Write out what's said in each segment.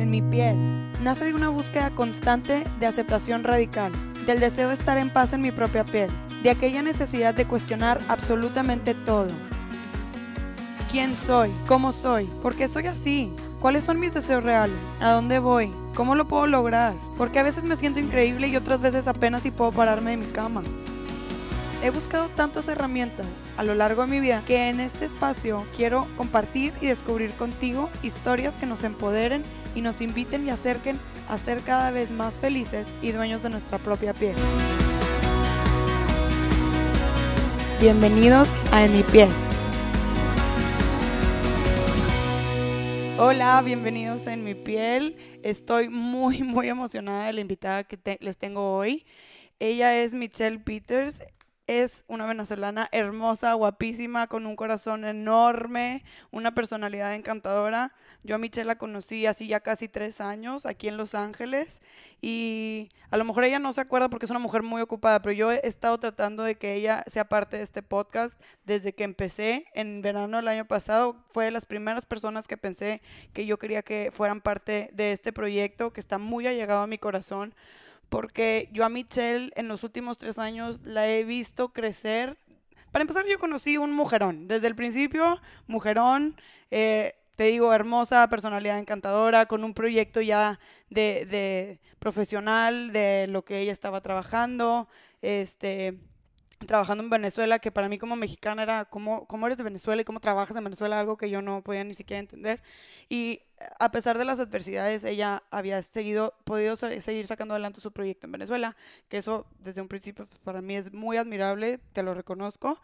en mi piel, nace de una búsqueda constante de aceptación radical, del deseo de estar en paz en mi propia piel, de aquella necesidad de cuestionar absolutamente todo. ¿Quién soy? ¿Cómo soy? ¿Por qué soy así? ¿Cuáles son mis deseos reales? ¿A dónde voy? ¿Cómo lo puedo lograr? Porque a veces me siento increíble y otras veces apenas si puedo pararme de mi cama. He buscado tantas herramientas a lo largo de mi vida que en este espacio quiero compartir y descubrir contigo historias que nos empoderen y nos inviten y acerquen a ser cada vez más felices y dueños de nuestra propia piel. Bienvenidos a En mi piel. Hola, bienvenidos a En mi piel. Estoy muy, muy emocionada de la invitada que les tengo hoy. Ella es Michelle Peters es una venezolana hermosa, guapísima, con un corazón enorme, una personalidad encantadora. Yo a Michelle la conocí así ya casi tres años aquí en Los Ángeles y a lo mejor ella no se acuerda porque es una mujer muy ocupada, pero yo he estado tratando de que ella sea parte de este podcast desde que empecé en verano del año pasado. Fue de las primeras personas que pensé que yo quería que fueran parte de este proyecto que está muy allegado a mi corazón porque yo a Michelle en los últimos tres años la he visto crecer. Para empezar, yo conocí un mujerón. Desde el principio, mujerón, eh, te digo, hermosa, personalidad encantadora, con un proyecto ya de, de profesional de lo que ella estaba trabajando. Este, trabajando en Venezuela, que para mí como mexicana era cómo, cómo eres de Venezuela y cómo trabajas en Venezuela, algo que yo no podía ni siquiera entender. Y a pesar de las adversidades, ella había seguido, podido seguir sacando adelante su proyecto en Venezuela, que eso desde un principio pues, para mí es muy admirable, te lo reconozco.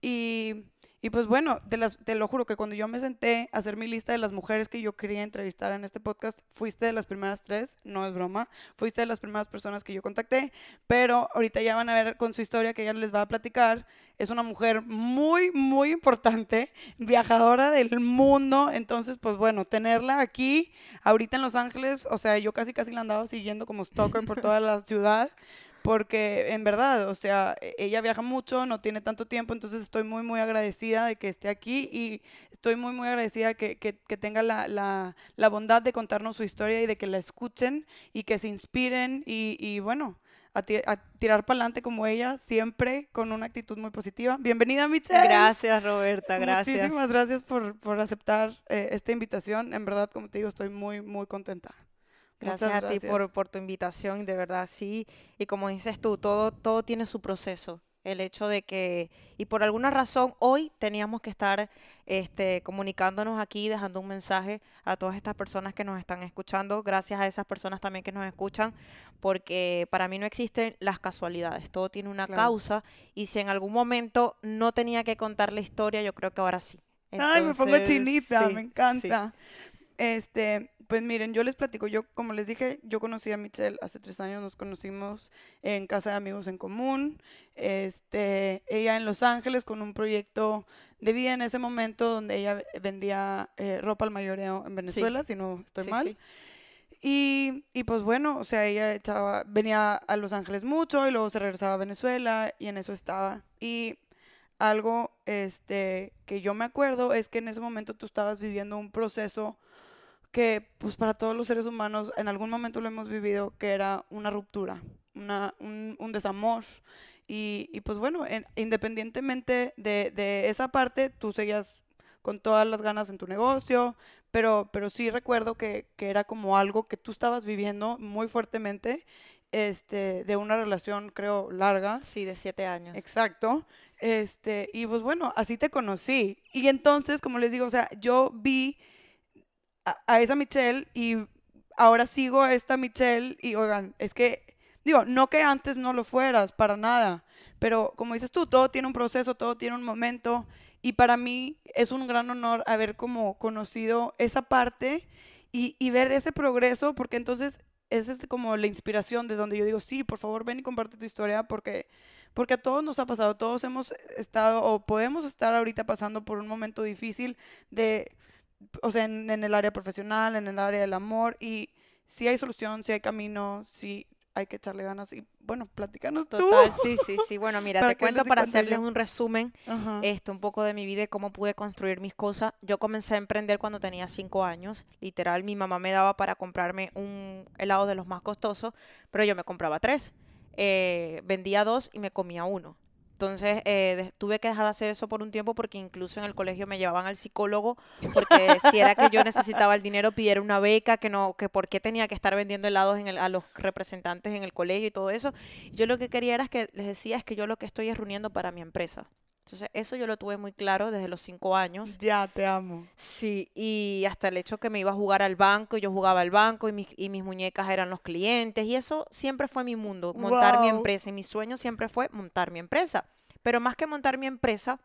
Y y pues bueno, te, lo juro que cuando yo me senté a hacer mi lista de las mujeres que yo quería entrevistar en este podcast, fuiste de las primeras tres, no es broma, fuiste de las primeras personas que yo contacté, pero ahorita ya van a ver con su historia que ella les va a platicar. Es una mujer muy, muy importante, viajadora del mundo, entonces pues bueno, tenerla aquí, ahorita en Los Ángeles, o sea, yo casi casi la andaba siguiendo como stalker por toda la ciudad porque en verdad, o sea, e, ella viaja mucho, no tiene tanto tiempo, entonces estoy muy, muy agradecida de que esté aquí y estoy muy, muy agradecida que, que, que tenga la, la, la, bondad de contarnos su historia y de que la escuchen y que se inspiren y, y bueno. A, tirar para adelante como ella, siempre con una actitud muy positiva. Bienvenida, Michelle. Gracias, Roberta, gracias. Muchísimas gracias por, por aceptar eh, esta invitación. En verdad, como te digo, estoy muy, muy contenta. Gracias, a ti por, por, tu invitación, de verdad, sí. Y como dices tú, todo, todo tiene su proceso. El hecho de que, y por alguna razón, hoy teníamos que estar este, comunicándonos aquí, dejando un mensaje a todas estas personas que nos están escuchando. Gracias a esas personas también que nos escuchan, porque para mí no existen las casualidades. Todo tiene una causa. Y si en algún momento no tenía que contar la historia, yo creo que ahora sí. Ay, me pongo chinita, me encanta. Este, pues miren, yo les platico, yo como les dije, yo conocí a Michelle hace tres años, nos conocimos en Casa de Amigos en Común, este, ella en Los Ángeles con un proyecto de vida en ese momento donde ella vendía eh, ropa al mayoreo en Venezuela, si no estoy mal. Y, y, pues bueno, o sea, ella echaba, venía a Los Ángeles mucho y luego se regresaba a Venezuela y en eso estaba. Y algo este, que yo me acuerdo es que en ese momento tú estabas viviendo un proceso que pues para todos los seres humanos en algún momento lo hemos vivido, que era una ruptura, una, un, un desamor. Y, y, pues bueno, independientemente de, de, esa parte, tú seguías con todas las ganas en tu negocio, pero, pero sí recuerdo que, que era como algo que tú estabas viviendo muy fuertemente, este, de una relación, creo, larga. Sí, de siete años. Exacto. Este, y pues bueno, así te conocí. Y entonces, como les digo, o sea, yo vi a, esa Michelle y ahora sigo a esta Michelle y oigan, es que, digo, no que antes no lo fueras, para nada, pero como dices tú, todo tiene un proceso, todo tiene un momento y para mí es un gran honor haber como conocido esa parte y, ver ese progreso porque entonces es este como la inspiración de donde yo digo, sí, por favor ven y comparte tu historia porque, porque a todos nos ha pasado, todos hemos estado o podemos estar ahorita pasando por un momento difícil de o sea, en, el área profesional, en el área del amor, y si hay solución, si hay camino, si hay que echarle ganas y bueno, platícanos Total, sí, sí, sí. Bueno, mira, te cuento para hacerles un resumen, esto, un poco de mi vida y cómo pude construir mis cosas. Yo comencé a emprender cuando tenía cinco años. Literal, mi mamá me daba para comprarme un helado de los más costosos, pero yo me compraba tres. Eh, vendía dos y me comía uno. Entonces eh, tuve que dejar de hacer eso por un tiempo porque incluso en el colegio me llevaban al psicólogo porque si era que yo necesitaba el dinero pidiera una beca, que no, que por qué tenía que estar vendiendo helados en a los representantes en el colegio y todo eso. Yo lo que quería era que les decía es que yo lo que estoy es reuniendo para mi empresa. Entonces, eso yo lo tuve muy claro desde los cinco años. Ya, te amo. Sí, y hasta el hecho que me iba a jugar al banco, yo jugaba al banco y mis, y mis muñecas eran los clientes, y eso siempre fue mi mundo, montar mi empresa. Y mi sueño siempre fue montar mi empresa. Pero más que montar mi empresa,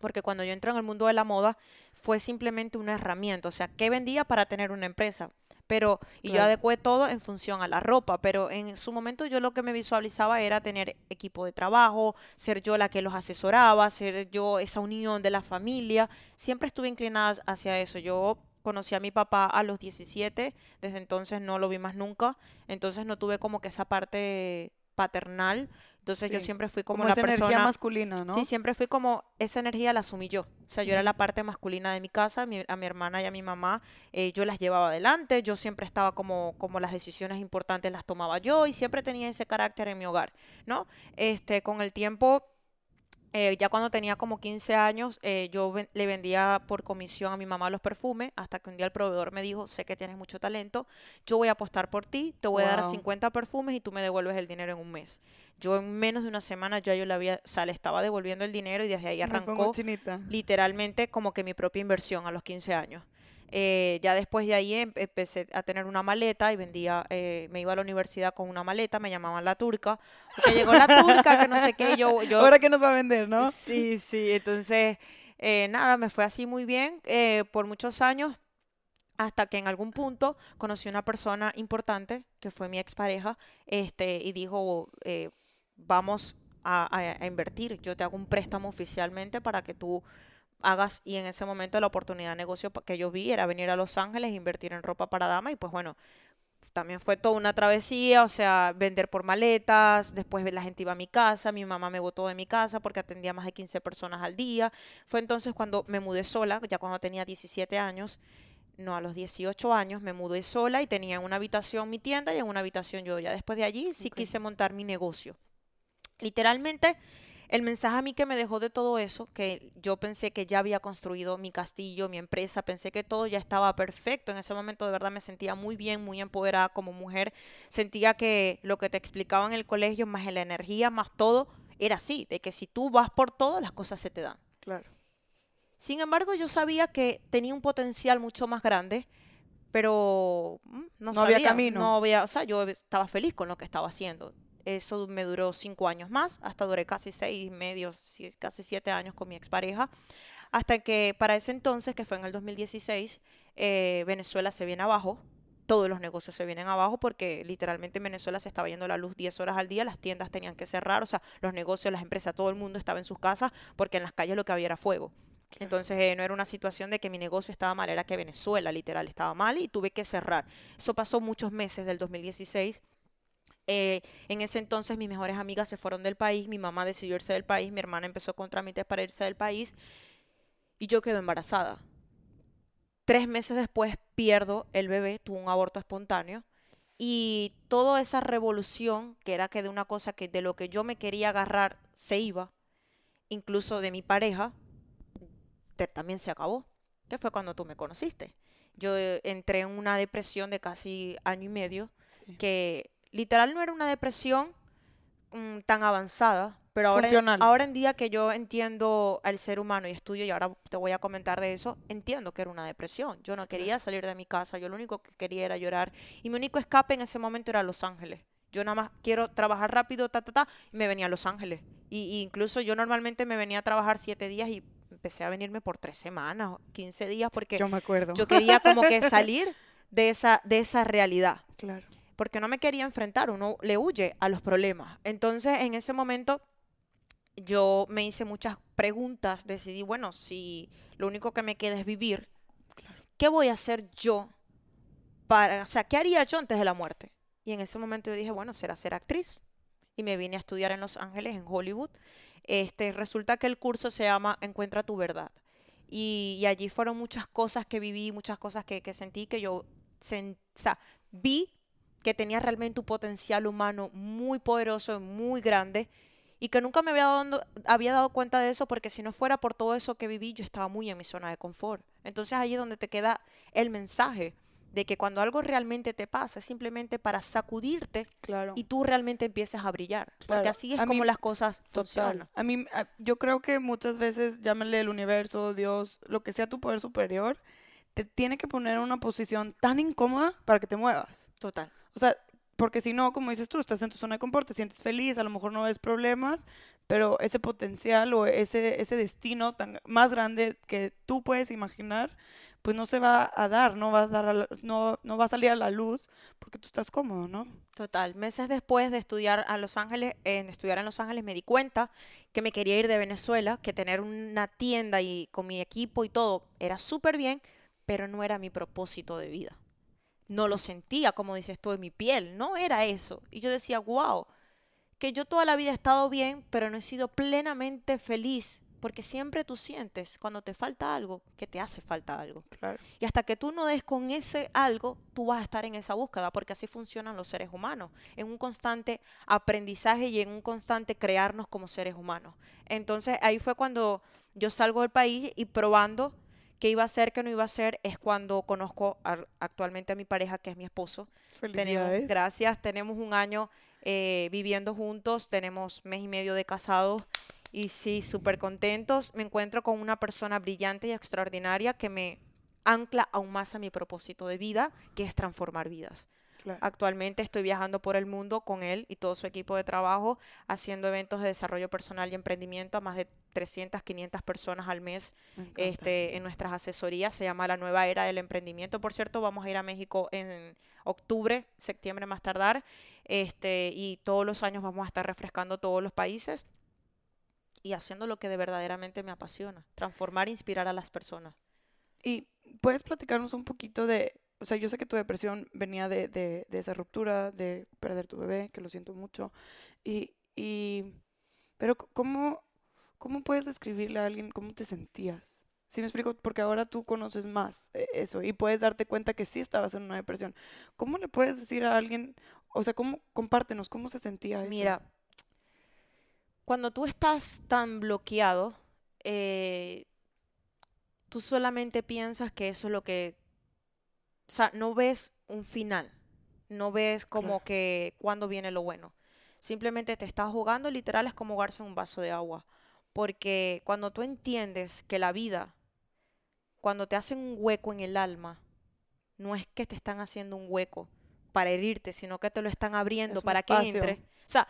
porque cuando yo entré en el mundo de la moda, fue simplemente una herramienta. O sea, ¿qué vendía para tener una empresa? Pero y yo adecué todo en función a la ropa, pero en su momento yo lo que me visualizaba era tener equipo de trabajo, ser yo la que los asesoraba, ser yo esa unión de la familia, siempre estuve inclinada hacia eso. Yo conocí a mi papá a los 17, desde entonces no lo vi más nunca, entonces no tuve como que esa parte paternal, entonces yo siempre fui como, la persona energía masculina, ¿no? Sí, siempre fui como esa energía la asumí yo. O sea, yo era la parte masculina de mi casa, a mi hermana y a mi mamá eh, yo las llevaba adelante, yo siempre estaba como como las decisiones importantes las tomaba yo y siempre tenía ese carácter en mi hogar, ¿no? Este, con el tiempo eh, ya cuando tenía como 15 años, eh, yo le vendía por comisión a mi mamá los perfumes, hasta que un día el proveedor me dijo, sé que tienes mucho talento, yo voy a apostar por ti, te voy a dar 50 perfumes y tú me devuelves el dinero en un mes. Yo en menos de una semana ya yo le había, o sea, le estaba devolviendo el dinero y desde ahí arrancó literalmente como que mi propia inversión a los 15 años. Eh, ya después de ahí em, empecé a tener una maleta y vendía, eh, me iba a la universidad con una maleta, me llamaban la turca, porque llegó la turca, que no sé qué, yo... yo Ahora que nos va a vender, ¿no? Sí, sí, entonces, eh, nada, me fue así muy bien por muchos años, hasta que en algún punto conocí una persona importante, que fue mi expareja, este, y dijo, vamos a, a invertir, yo te hago un préstamo oficialmente para que tú hagas y en ese momento la oportunidad de negocio que yo vi era venir a Los Ángeles invertir en ropa para dama y pues bueno, también fue toda una travesía, o sea, vender por maletas, después la gente iba a mi casa, mi mamá me botó de mi casa porque atendía más de 15 personas al día. Fue entonces cuando me mudé sola, ya cuando tenía 17 años, no, a los 18 años me mudé sola y tenía en una habitación mi tienda y en una habitación yo. Ya después de allí sí quise montar mi negocio. Literalmente el mensaje a mí que me dejó de todo eso, que yo pensé que ya había construido mi castillo, mi empresa, pensé que todo ya estaba perfecto. En ese momento de verdad me sentía muy bien, muy empoderada como mujer. Sentía que lo que te explicaba en el colegio, más la energía, más todo, era así, de que si tú vas por todo, las cosas se te dan. Claro. Sin embargo, yo sabía que tenía un potencial mucho más grande, pero mm, no, había camino. No había, o sea, yo estaba feliz con lo que estaba haciendo. Eso me duró cinco años más, hasta duré casi seis y medio, casi siete años con mi expareja, hasta que para ese entonces, que fue en el 2016, eh, Venezuela se viene abajo, todos los negocios se vienen abajo porque literalmente en Venezuela se estaba yendo la luz 10 horas al día, las tiendas tenían que cerrar, o sea, los negocios, las empresas, todo el mundo estaba en sus casas porque en las calles lo que había era fuego. Entonces eh, no era una situación de que mi negocio estaba mal, era que Venezuela literal estaba mal y tuve que cerrar. Eso pasó muchos meses del 2016 eh, en ese entonces mis mejores amigas se fueron del país, mi mamá decidió irse del país, mi hermana empezó con trámites para irse del país y yo quedo embarazada. Tres meses después pierdo el bebé, tuvo un aborto espontáneo y toda esa revolución, que era que de una cosa que de lo que yo me quería agarrar se iba, incluso de mi pareja, también se acabó, que fue cuando tú me conociste. Yo eh, entré en una depresión de casi año y medio, que literal no era una depresión mm, tan avanzada, pero ahora, ahora en día que yo entiendo al ser humano y estudio, y ahora te voy a comentar de eso, entiendo que era una depresión. Yo no quería salir de mi casa, yo lo único que quería era llorar. Y mi único escape en ese momento era Los Ángeles. Yo nada más quiero trabajar rápido, ta, ta, ta, y me venía a Los Ángeles. Y, incluso yo normalmente me venía a trabajar siete días y empecé a venirme por tres semanas, 15 días, porque yo, me acuerdo. yo quería como que salir de esa, de esa realidad. Claro porque no me quería enfrentar, uno le huye a los problemas. Entonces, en ese momento, yo me hice muchas preguntas, decidí, bueno, si lo único que me queda es vivir, ¿qué voy a hacer yo para, o sea, qué haría yo antes de la muerte? Y en ese momento yo dije, bueno, será ser actriz. Y me vine a estudiar en Los Ángeles, en Hollywood. Este, resulta que el curso se llama Encuentra tu verdad. Y, allí fueron muchas cosas que viví, muchas cosas que, sentí, que yo vi que tenía realmente un potencial humano muy poderoso, muy grande, y que nunca me había dado, había dado cuenta de eso porque si no fuera por todo eso que viví, yo estaba muy en mi zona de confort. Entonces ahí es donde te queda el mensaje de que cuando algo realmente te pasa es simplemente para sacudirte claro. y tú realmente empieces a brillar. Porque así es como las cosas funcionan. A mí, yo creo que muchas veces, llámale el universo, Dios, lo que sea tu poder superior, te tiene que poner en una posición tan incómoda para que te muevas. Total. O sea, porque si no, como dices tú, estás en tu zona de confort, te sientes feliz, a lo mejor no ves problemas, pero ese potencial o ese, ese destino tan más grande que tú puedes imaginar, pues no se va a dar, no va a, dar no, no va a salir a la luz porque tú estás cómodo, ¿no? Total. Meses después de estudiar a Los Ángeles, en estudiar en Los Ángeles, me di cuenta que me quería ir de Venezuela, que tener una tienda y con mi equipo y todo era súper bien, pero no era mi propósito de vida. No lo sentía, como dices tú, en mi piel, no era eso. Y yo decía, wow, que yo toda la vida he estado bien, pero no he sido plenamente feliz porque siempre tú sientes cuando te falta algo que te hace falta algo. Y hasta que tú no des con ese algo, tú vas a estar en esa búsqueda, porque así funcionan los seres humanos, en un constante aprendizaje y en un constante crearnos como seres humanos. Entonces ahí fue cuando yo salgo del país y probando qué iba a ser, qué no iba a ser, es cuando conozco actualmente a mi pareja, que es mi esposo. Tenemos, gracias, tenemos un año eh, viviendo juntos, tenemos mes y medio de casados y sí, súper contentos. Me encuentro con una persona brillante y extraordinaria que me ancla aún más a mi propósito de vida, que es transformar vidas. Actualmente estoy viajando por el mundo con él y todo su equipo de trabajo, haciendo eventos de desarrollo personal y emprendimiento a más de 300, 500 personas al mes este, en nuestras asesorías. Se llama La Nueva Era del Emprendimiento. Por cierto, vamos a ir a México en octubre, septiembre más tardar. Este, y todos los años vamos a estar refrescando todos los países y haciendo lo que de verdaderamente me apasiona, transformar e inspirar a las personas. Y puedes platicarnos un poquito de, o sea, yo sé que tu depresión venía de, de, esa ruptura, de perder tu bebé, que lo siento mucho, y, y pero ¿cómo, ¿cómo puedes describirle a alguien cómo te sentías? ¿Sí me explico? Porque ahora tú conoces más eh, eso y puedes darte cuenta que sí estabas en una depresión. ¿Cómo le puedes decir a alguien, o sea, compártenos, cómo se sentía eso? Mira, cuando tú estás tan bloqueado, eh, tú solamente piensas que eso es lo que, o sea, no ves un final, no ves como que cuando viene lo bueno. Simplemente te estás jugando, literal es como jugarse un vaso de agua. Porque cuando tú entiendes que la vida, cuando te hacen un hueco en el alma, no es que te están haciendo un hueco para herirte, sino que te lo están abriendo para que entre. O sea,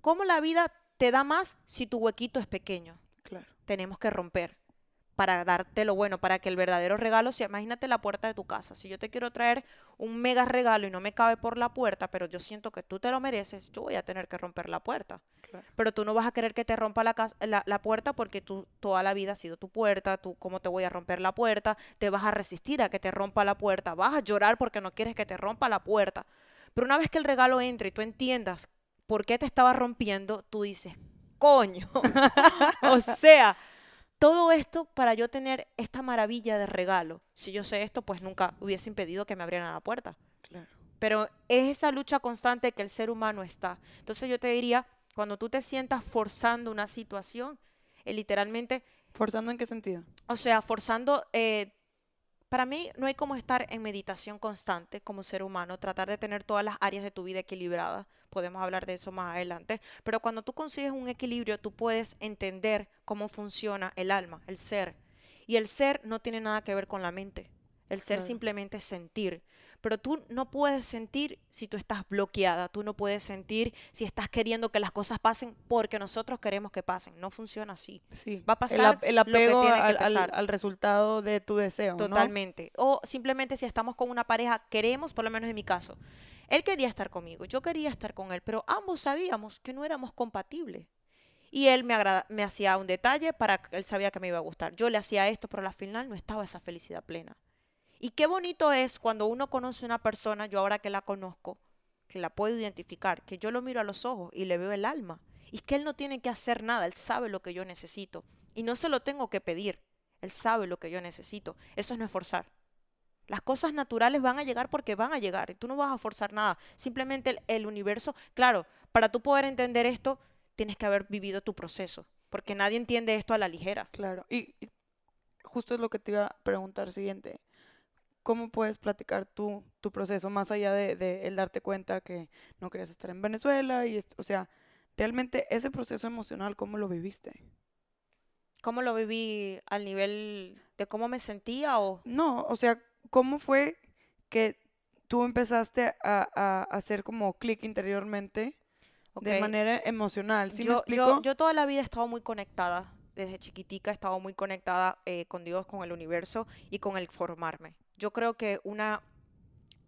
cómo la vida te da más si tu huequito es pequeño. Claro. Tenemos que romper para darte lo bueno, para que el verdadero regalo sea, imagínate la puerta de tu casa. Si yo te quiero traer un mega regalo y no me cabe por la puerta, pero yo siento que tú te lo mereces, yo voy a tener que romper la puerta. Pero tú no vas a querer que te rompa la, la, la, puerta porque tú toda la vida ha sido tu puerta, tú cómo te voy a romper la puerta, te vas a resistir a que te rompa la puerta, vas a llorar porque no quieres que te rompa la puerta. Pero una vez que el regalo entre y tú entiendas por qué te estaba rompiendo, tú dices, coño. o sea, todo esto para yo tener esta maravilla de regalo. Si yo sé esto, pues nunca hubiese impedido que me abrieran la puerta. Claro. Pero es esa lucha constante que el ser humano está. Entonces yo te diría, cuando tú te sientas forzando una situación, eh, literalmente... ¿Forzando en qué sentido? O sea, forzando eh, para mí no hay como estar en meditación constante como ser humano, tratar de tener todas las áreas de tu vida equilibradas. Podemos hablar de eso más adelante. Pero cuando tú consigues un equilibrio, tú puedes entender cómo funciona el alma, el ser. Y el ser no tiene nada que ver con la mente. El ser simplemente es sentir. Pero tú no puedes sentir si tú estás bloqueada, tú no puedes sentir si estás queriendo que las cosas pasen porque nosotros queremos que pasen. No funciona así. Sí. Va a pasar el, apego al, resultado de tu deseo. Totalmente. O simplemente si estamos con una pareja, queremos, por lo menos en mi caso, él quería estar conmigo, yo quería estar con él, pero ambos sabíamos que no éramos compatibles. Y él me, me hacía un detalle para que él sabía que me iba a gustar. Yo le hacía esto, pero al final no estaba esa felicidad plena. Y qué bonito es cuando uno conoce a una persona, yo ahora que la conozco, que la puedo identificar, que yo lo miro a los ojos y le veo el alma. Y que él no tiene que hacer nada, él sabe lo que yo necesito. Y no se lo tengo que pedir, él sabe lo que yo necesito. Eso es no esforzar. Las cosas naturales van a llegar porque van a llegar y tú no vas a forzar nada. Simplemente el, universo, claro, para tú poder entender esto, tienes que haber vivido tu proceso, porque nadie entiende esto a la ligera. Claro, y, justo es lo que te iba a preguntar siguiente. ¿Cómo puedes platicar tú, tu proceso más allá de, el darte cuenta que no querías estar en Venezuela? y O sea, realmente ese proceso emocional, ¿cómo lo viviste? ¿Cómo lo viví al nivel de cómo me sentía o...? No, o sea, ¿cómo fue que tú empezaste a, hacer como clic interiormente de manera emocional? ¿Sí yo, me explico? Yo, toda la vida he estado muy conectada. Desde chiquitica he estado muy conectada eh, con Dios, con el universo y con el formarme. Yo creo que una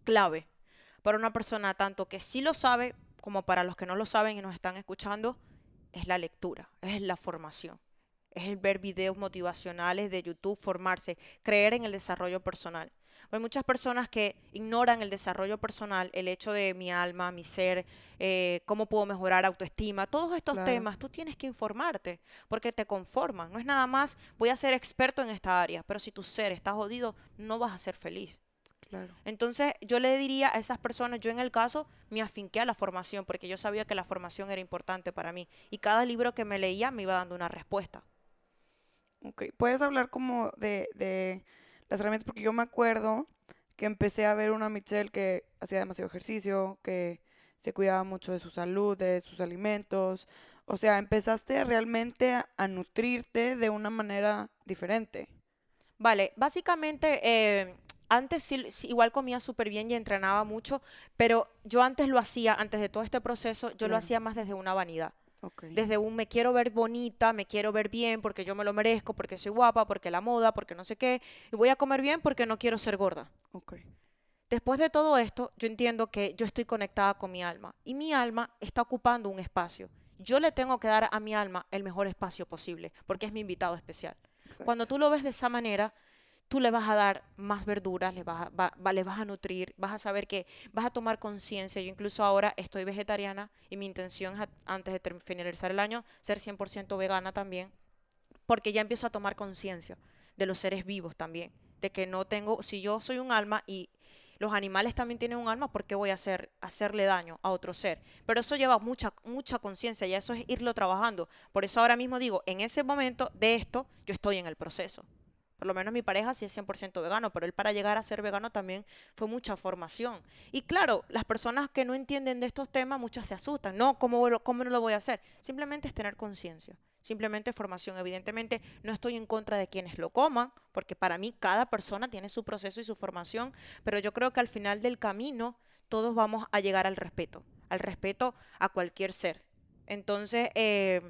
clave para una persona, tanto que sí lo sabe como para los que no lo saben y nos están escuchando, es la lectura, es la formación es el ver videos motivacionales de YouTube, formarse, creer en el desarrollo personal. Hay muchas personas que ignoran el desarrollo personal, el hecho de mi alma, mi ser, eh, cómo puedo mejorar autoestima, todos estos temas, tú tienes que informarte porque te conforman. No es nada más, voy a ser experto en esta área, pero si tu ser está jodido, no vas a ser feliz. Entonces yo le diría a esas personas, yo en el caso me afinqué a la formación porque yo sabía que la formación era importante para mí y cada libro que me leía me iba dando una respuesta. Ok, puedes hablar como de, de las herramientas, porque yo me acuerdo que empecé a ver una Michelle que hacía demasiado ejercicio, que se cuidaba mucho de su salud, de sus alimentos. O sea, empezaste realmente a, nutrirte de una manera diferente. Vale, básicamente eh, antes sí, igual comía súper bien y entrenaba mucho, pero yo antes lo hacía, antes de todo este proceso, yo lo hacía más desde una vanidad. Desde un me quiero ver bonita, me quiero ver bien porque yo me lo merezco, porque soy guapa, porque la moda, porque no sé qué. Y voy a comer bien porque no quiero ser gorda. Después de todo esto, yo entiendo que yo estoy conectada con mi alma y mi alma está ocupando un espacio. Yo le tengo que dar a mi alma el mejor espacio posible porque es mi invitado especial. Cuando tú lo ves de esa manera, tú le vas a dar más verduras, le vas a, vas a nutrir, vas a saber que vas a tomar conciencia. Yo incluso ahora estoy vegetariana y mi intención es antes de finalizar el año ser 100% vegana también, porque ya empiezo a tomar conciencia de los seres vivos también, de que no tengo, si yo soy un alma y los animales también tienen un alma, ¿por qué voy a hacer, hacerle daño a otro ser? Pero eso lleva mucha, mucha conciencia y eso es irlo trabajando. Por eso ahora mismo digo, en ese momento de esto, yo estoy en el proceso. Por lo menos mi pareja sí es 100% vegano, pero él para llegar a ser vegano también fue mucha formación. Y claro, las personas que no entienden de estos temas, muchas se asustan. No, ¿cómo, cómo no lo voy a hacer? Simplemente es tener conciencia. Simplemente formación. Evidentemente no estoy en contra de quienes lo coman, porque para mí cada persona tiene su proceso y su formación, pero yo creo que al final del camino todos vamos a llegar al respeto, al respeto a cualquier ser. Entonces, eh,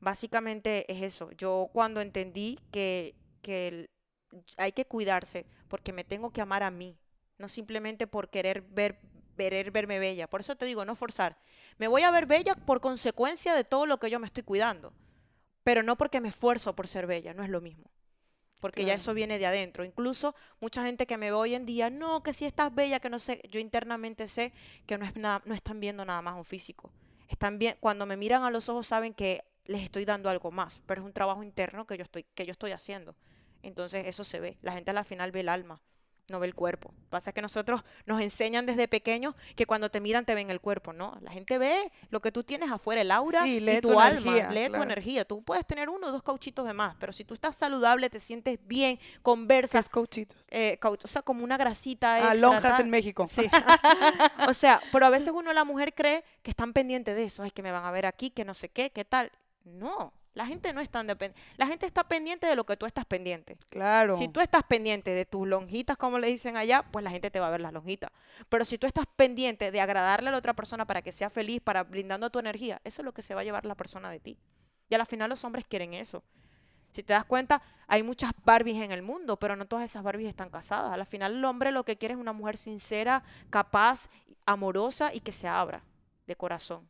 básicamente es eso. Yo cuando entendí que que hay que cuidarse porque me tengo que amar a mí, no simplemente por querer ver querer verme bella. Por eso te digo, no forzar. Me voy a ver bella por consecuencia de todo lo que yo me estoy cuidando, pero no porque me esfuerzo por ser bella, no es lo mismo. Porque ya eso viene de adentro. Incluso mucha gente que me ve hoy en día, no, que si estás bella, que no sé, yo internamente sé que no, es nada, no están viendo nada más un físico. Están bien, cuando me miran a los ojos saben que les estoy dando algo más, pero es un trabajo interno que yo estoy, que yo estoy haciendo. Entonces eso se ve. La gente a la final ve el alma, no ve el cuerpo. Pasa que nosotros nos enseñan desde pequeños que cuando te miran te ven el cuerpo, ¿no? La gente ve lo que tú tienes afuera, el aura y tu, alma, lee tu energía. Tú puedes tener uno o dos cauchitos de más, pero si tú estás saludable, te sientes bien, conversas. ¿Qué cauchitos? Eh, o sea, como una grasita extra. lonjas en México. Sí. o sea, pero a veces uno, la mujer, cree que están pendientes de eso. Es que me van a ver aquí, que no sé qué, qué tal. No, la gente no es tan dependiente. La gente está pendiente de lo que tú estás pendiente. Claro. Si tú estás pendiente de tus lonjitas, como le dicen allá, pues la gente te va a ver las lonjitas. Pero si tú estás pendiente de agradarle a la otra persona para que sea feliz, para brindando tu energía, eso es lo que se va a llevar la persona de ti. Y a la final los hombres quieren eso. Si te das cuenta, hay muchas Barbies en el mundo, pero no todas esas Barbies están casadas. A la final el hombre lo que quiere es una mujer sincera, capaz, amorosa y que se abra de corazón.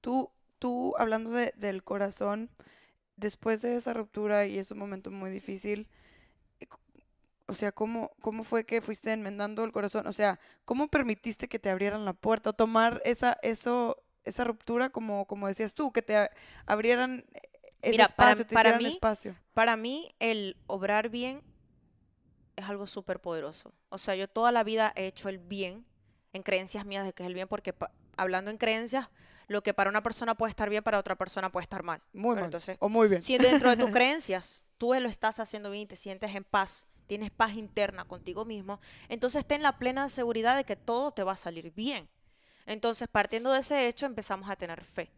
Tú tú, hablando de, del corazón, después de esa ruptura y ese momento muy difícil, o sea, cómo, cómo fue que fuiste enmendando el corazón? O sea, ¿cómo permitiste que te abrieran la puerta o tomar esa, eso, esa ruptura como, como decías tú, que te abrieran ese espacio, para, mí, espacio? Para mí, el obrar bien es algo súper poderoso. O sea, yo toda la vida he hecho el bien en creencias mías de que es el bien, porque hablando en creencias, lo que para una persona puede estar bien, para otra persona puede estar mal. Muy mal. Entonces, o muy bien. Si dentro de tus creencias tú lo estás haciendo bien y te sientes en paz, tienes paz interna contigo mismo, entonces ten la plena seguridad de que todo te va a salir bien. Entonces, partiendo de ese hecho, empezamos a tener fe.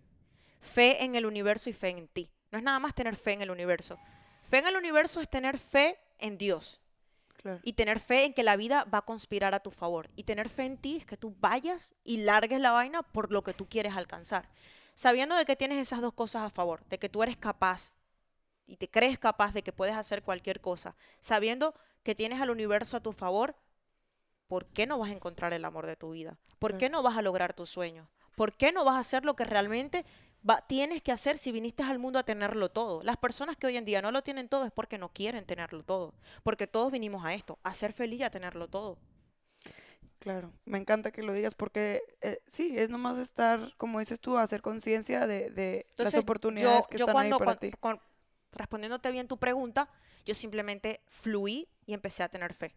Fe en el universo y fe en ti. No es nada más tener fe en el universo. Fe en el universo es tener fe en Dios. Y tener fe en que la vida va a conspirar a tu favor. Y tener fe en ti es que tú vayas y largues la vaina por lo que tú quieres alcanzar. Sabiendo de que tienes esas dos cosas a favor, de que tú eres capaz y te crees capaz de que puedes hacer cualquier cosa, sabiendo que tienes al universo a tu favor, ¿por qué no vas a encontrar el amor de tu vida? ¿Por qué no vas a lograr tus sueños? ¿Por qué no vas a hacer lo que realmente tienes que hacer si viniste al mundo a tenerlo todo. Las personas que hoy en día no lo tienen todo es porque no quieren tenerlo todo. Porque todos vinimos a esto, a ser feliz y a tenerlo todo. Claro, me encanta que lo digas porque eh, sí, es nomás estar, como dices tú, a hacer conciencia de, las oportunidades que están ahí para ti. respondiéndote bien tu pregunta, yo simplemente fluí y empecé a tener fe.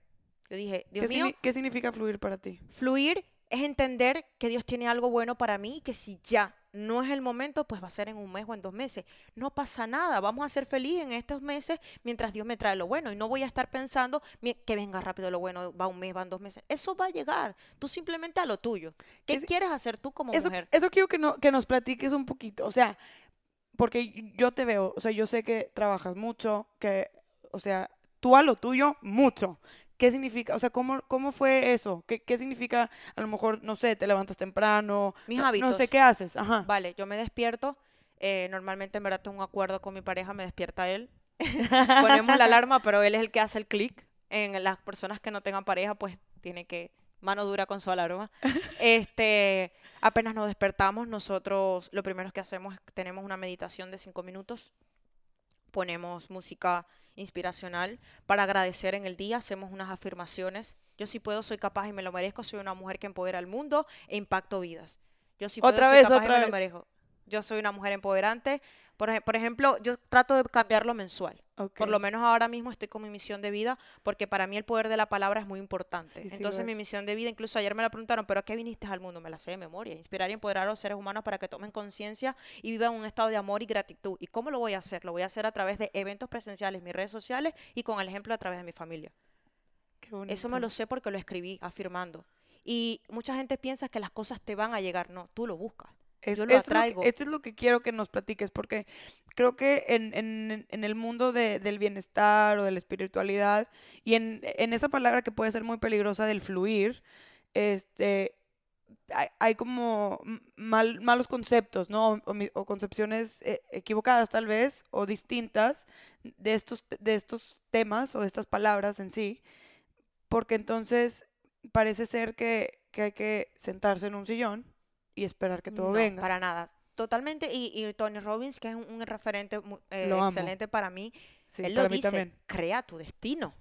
Yo dije, Dios ¿Qué mío. ¿Qué significa fluir para ti? Fluir es entender que Dios tiene algo bueno para mí y que si ya no es el momento, pues va a ser en un mes o en dos meses. No pasa nada, vamos a ser felices en estos meses mientras Dios me trae lo bueno y no voy a estar pensando que venga rápido lo bueno, va un mes, van dos meses. Eso va a llegar, tú simplemente a lo tuyo. ¿Qué quieres hacer tú como mujer? Eso quiero que, no, que nos platiques un poquito, o sea, porque yo te veo, o sea, yo sé que trabajas mucho, que, o sea, tú a lo tuyo mucho. ¿Qué significa? O sea, ¿cómo, cómo fue eso? ¿Qué, ¿Qué, significa? A lo mejor, no sé, te levantas temprano. Mis hábitos. No sé qué haces. Ajá. Vale, yo me despierto. Eh, normalmente, en verdad, tengo un acuerdo con mi pareja, me despierta él. Ponemos la alarma, pero él es el que hace el clic. En las personas que no tengan pareja, pues tiene que mano dura con su alarma. este, apenas nos despertamos, nosotros lo primero que hacemos es tenemos una meditación de cinco minutos. Ponemos música inspiracional para agradecer en el día, hacemos unas afirmaciones. Yo sí puedo, soy capaz y me lo merezco, soy una mujer que empodera al mundo e impacto vidas. Yo sí puedo, otra soy vez, capaz otra y me lo merezco. Yo soy una mujer empoderante. Por, por ejemplo, yo trato de cambiarlo mensual. Por lo menos ahora mismo estoy con mi misión de vida porque para mí el poder de la palabra es muy importante. Entonces mi misión de vida, incluso ayer me la preguntaron, pero ¿a qué viniste al mundo? Me la sé de memoria. Inspirar y empoderar a los seres humanos para que tomen conciencia y vivan un estado de amor y gratitud. ¿Y cómo lo voy a hacer? Lo voy a hacer a través de eventos presenciales, mis redes sociales y con el ejemplo a través de mi familia. Eso me lo sé porque lo escribí afirmando. Y mucha gente piensa que las cosas te van a llegar. No, tú lo buscas. Yo lo atraigo. esto es lo que quiero que nos platiques, porque creo que en, en, en el mundo de, del bienestar o de la espiritualidad, y en, en, esa palabra que puede ser muy peligrosa del fluir, este, hay, hay como mal, malos conceptos, ¿no? O, o concepciones eh, equivocadas tal vez, o distintas de estos, de estos temas o de estas palabras en sí, porque entonces parece ser que, que hay que sentarse en un sillón y esperar que todo no, venga. Para nada. Totalmente. Y, Tony Robbins, que es un, referente eh, excelente para mí, él lo dice, crea tu destino.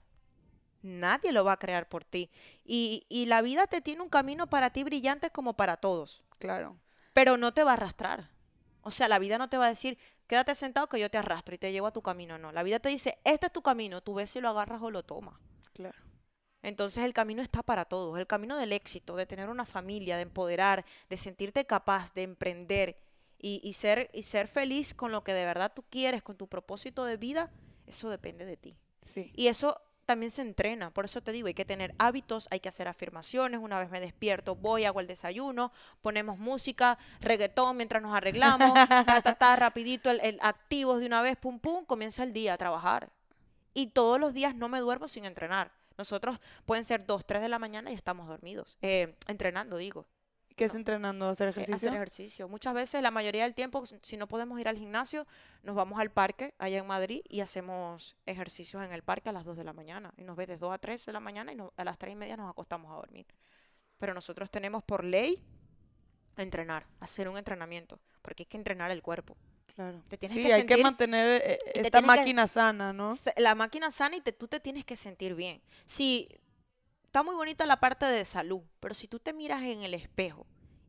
Nadie lo va a crear por ti. Y, y la vida te tiene un camino para ti brillante como para todos. Claro. Pero no te va a arrastrar. O sea, la vida no te va a decir, quédate sentado que yo te arrastro y te llevo a tu camino. No, la vida te dice, este es tu camino, tú ves si lo agarras o lo tomas. Claro. Entonces el camino está para todos, el camino del éxito, de tener una familia, de empoderar, de sentirte capaz, de emprender y, ser, y ser feliz con lo que de verdad tú quieres, con tu propósito de vida, eso depende de ti. Sí. Y eso también se entrena, por eso te digo, hay que tener hábitos, hay que hacer afirmaciones, una vez me despierto, voy, hago el desayuno, ponemos música, reggaetón mientras nos arreglamos, ta, ta, ta, rapidito, el, el activos de una vez, pum, pum, comienza el día a trabajar. Y todos los días no me duermo sin entrenar nosotros pueden ser 2, 3 de la mañana y estamos dormidos, eh, entrenando, digo. ¿Qué es entrenando? ¿Hacer eh, ejercicio? Hacer ejercicio. Muchas veces, la mayoría del tiempo, si no podemos ir al gimnasio, nos vamos al parque allá en Madrid y hacemos ejercicios en el parque a las 2 de la mañana. Y nos ves de 2 a 3 de la mañana y a las 3 y media nos acostamos a dormir. Pero nosotros tenemos por ley entrenar, hacer un entrenamiento, porque hay que entrenar el cuerpo. Claro. Te tienes sí, hay que mantener eh, esta máquina sana, ¿no? La máquina sana y tú te tienes que sentir bien. Si está muy bonita la parte de salud, pero si tú te miras en el espejo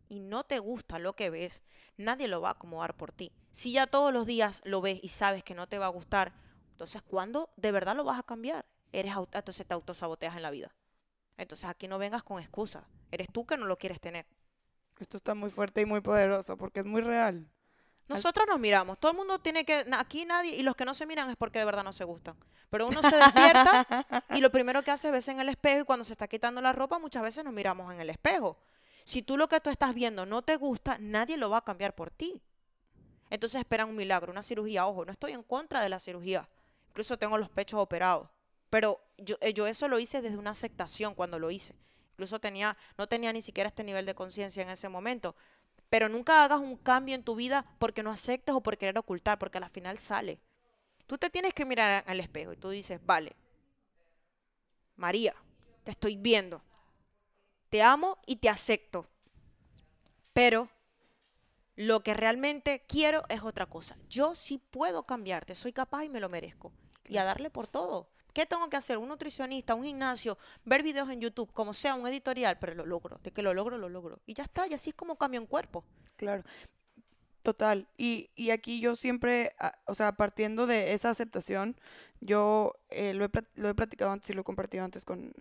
y no te gusta lo que ves, nadie lo va a acomodar por ti. Si ya todos los días lo ves y sabes que no te va a gustar, entonces ¿cuándo de verdad lo vas a cambiar? Eres entonces te autosaboteas en la vida. Entonces aquí no vengas con excusas. Eres tú que no lo quieres tener. Esto está muy fuerte y muy poderoso porque es muy real. Nosotros nos miramos. Todo el mundo tiene que. Aquí nadie. Y los que no se miran es porque de verdad no se gustan. Pero uno se despierta y lo primero que hace es verse en el espejo. Y cuando se está quitando la ropa, muchas veces nos miramos en el espejo. Si tú lo que tú estás viendo no te gusta, nadie lo va a cambiar por ti. Entonces esperan un milagro, una cirugía. Ojo, no estoy en contra de la cirugía. Incluso tengo los pechos operados. Pero yo, eh, yo eso lo hice desde una aceptación cuando lo hice. Incluso tenía, no tenía ni siquiera este nivel de conciencia en ese momento. Pero nunca hagas un cambio en tu vida porque no aceptes o por querer ocultar, porque al final sale. Tú te tienes que mirar al espejo y tú dices, vale, María, te estoy viendo. Te amo y te acepto. Pero lo que realmente quiero es otra cosa. Yo sí puedo cambiarte, soy capaz y me lo merezco. Y a darle por todo. ¿Qué tengo que hacer? Un nutricionista, un gimnasio, ver videos en YouTube, como sea, un editorial, pero lo logro. De que lo logro, lo logro. Y ya está, y así es como cambio en cuerpo. Claro. Total. Y, y aquí yo siempre, o sea, partiendo de esa aceptación, yo eh, lo, he, lo, he, platicado antes y lo he compartido antes con,